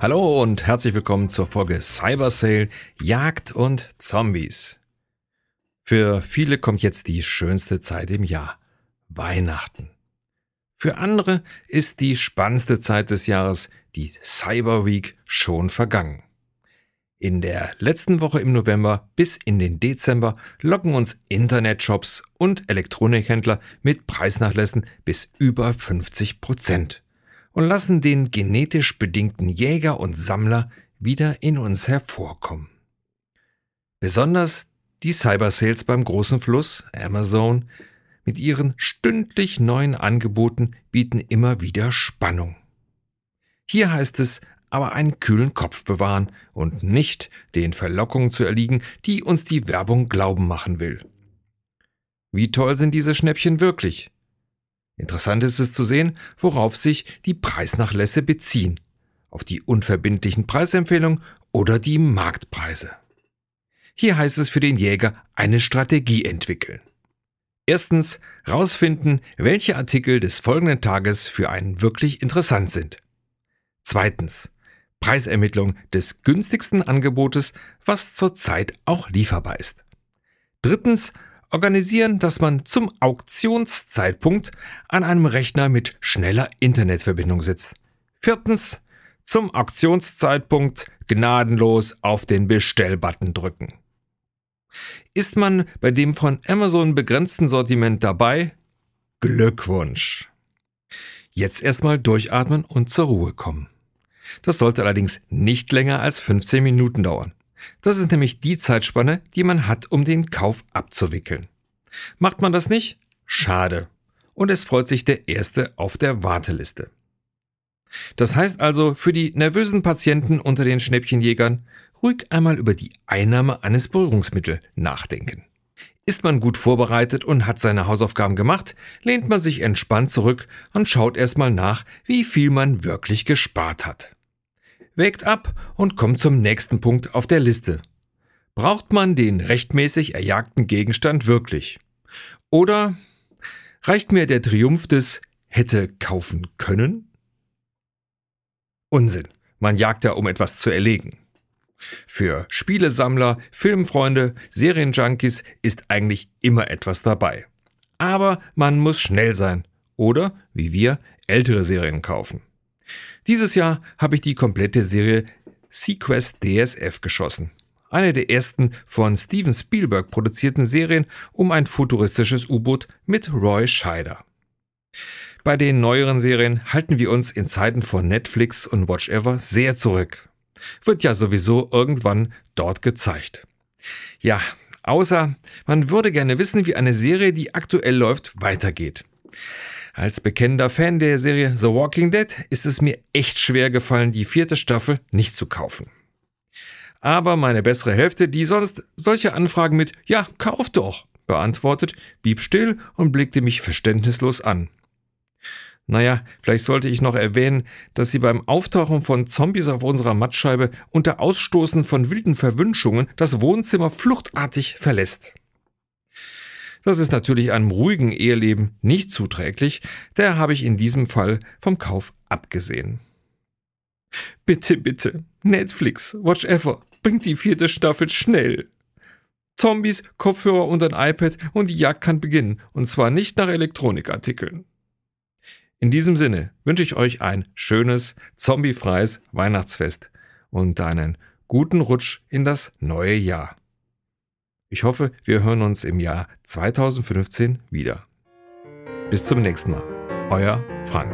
Hallo und herzlich willkommen zur Folge Cyber Sale Jagd und Zombies. Für viele kommt jetzt die schönste Zeit im Jahr, Weihnachten. Für andere ist die spannendste Zeit des Jahres, die Cyber Week, schon vergangen. In der letzten Woche im November bis in den Dezember locken uns Internetshops und Elektronikhändler mit Preisnachlässen bis über 50 Prozent und lassen den genetisch bedingten Jäger und Sammler wieder in uns hervorkommen. Besonders die Cyber Sales beim großen Fluss, Amazon, mit ihren stündlich neuen Angeboten bieten immer wieder Spannung. Hier heißt es aber einen kühlen Kopf bewahren und nicht den Verlockungen zu erliegen, die uns die Werbung glauben machen will. Wie toll sind diese Schnäppchen wirklich? Interessant ist es zu sehen, worauf sich die Preisnachlässe beziehen. Auf die unverbindlichen Preisempfehlungen oder die Marktpreise. Hier heißt es für den Jäger eine Strategie entwickeln. Erstens rausfinden, welche Artikel des folgenden Tages für einen wirklich interessant sind. Zweitens Preisermittlung des günstigsten Angebotes, was zurzeit auch lieferbar ist. Drittens organisieren, dass man zum Auktionszeitpunkt an einem Rechner mit schneller Internetverbindung sitzt. Viertens, zum Auktionszeitpunkt gnadenlos auf den Bestellbutton drücken. Ist man bei dem von Amazon begrenzten Sortiment dabei? Glückwunsch! Jetzt erstmal durchatmen und zur Ruhe kommen. Das sollte allerdings nicht länger als 15 Minuten dauern. Das ist nämlich die Zeitspanne, die man hat, um den Kauf abzuwickeln. Macht man das nicht? Schade. Und es freut sich der Erste auf der Warteliste. Das heißt also für die nervösen Patienten unter den Schnäppchenjägern ruhig einmal über die Einnahme eines Beruhigungsmittels nachdenken. Ist man gut vorbereitet und hat seine Hausaufgaben gemacht, lehnt man sich entspannt zurück und schaut erstmal nach, wie viel man wirklich gespart hat wägt ab und kommt zum nächsten Punkt auf der Liste. Braucht man den rechtmäßig erjagten Gegenstand wirklich? Oder reicht mir der Triumph des hätte kaufen können? Unsinn. Man jagt ja, um etwas zu erlegen. Für Spielesammler, Filmfreunde, Serienjunkies ist eigentlich immer etwas dabei. Aber man muss schnell sein oder, wie wir, ältere Serien kaufen. Dieses Jahr habe ich die komplette Serie Sequest DSF geschossen. Eine der ersten von Steven Spielberg produzierten Serien um ein futuristisches U-Boot mit Roy Scheider. Bei den neueren Serien halten wir uns in Zeiten von Netflix und Watch Ever sehr zurück. Wird ja sowieso irgendwann dort gezeigt. Ja, außer man würde gerne wissen, wie eine Serie, die aktuell läuft, weitergeht. Als bekennender Fan der Serie The Walking Dead ist es mir echt schwer gefallen, die vierte Staffel nicht zu kaufen. Aber meine bessere Hälfte, die sonst solche Anfragen mit Ja, kauf doch beantwortet, blieb still und blickte mich verständnislos an. Naja, vielleicht sollte ich noch erwähnen, dass sie beim Auftauchen von Zombies auf unserer Mattscheibe unter Ausstoßen von wilden Verwünschungen das Wohnzimmer fluchtartig verlässt. Das ist natürlich einem ruhigen Eheleben nicht zuträglich, daher habe ich in diesem Fall vom Kauf abgesehen. Bitte, bitte, Netflix, Watch Ever, bringt die vierte Staffel schnell. Zombies, Kopfhörer und ein iPad und die Jagd kann beginnen, und zwar nicht nach Elektronikartikeln. In diesem Sinne wünsche ich euch ein schönes, zombiefreies Weihnachtsfest und einen guten Rutsch in das neue Jahr. Ich hoffe, wir hören uns im Jahr 2015 wieder. Bis zum nächsten Mal. Euer Frank.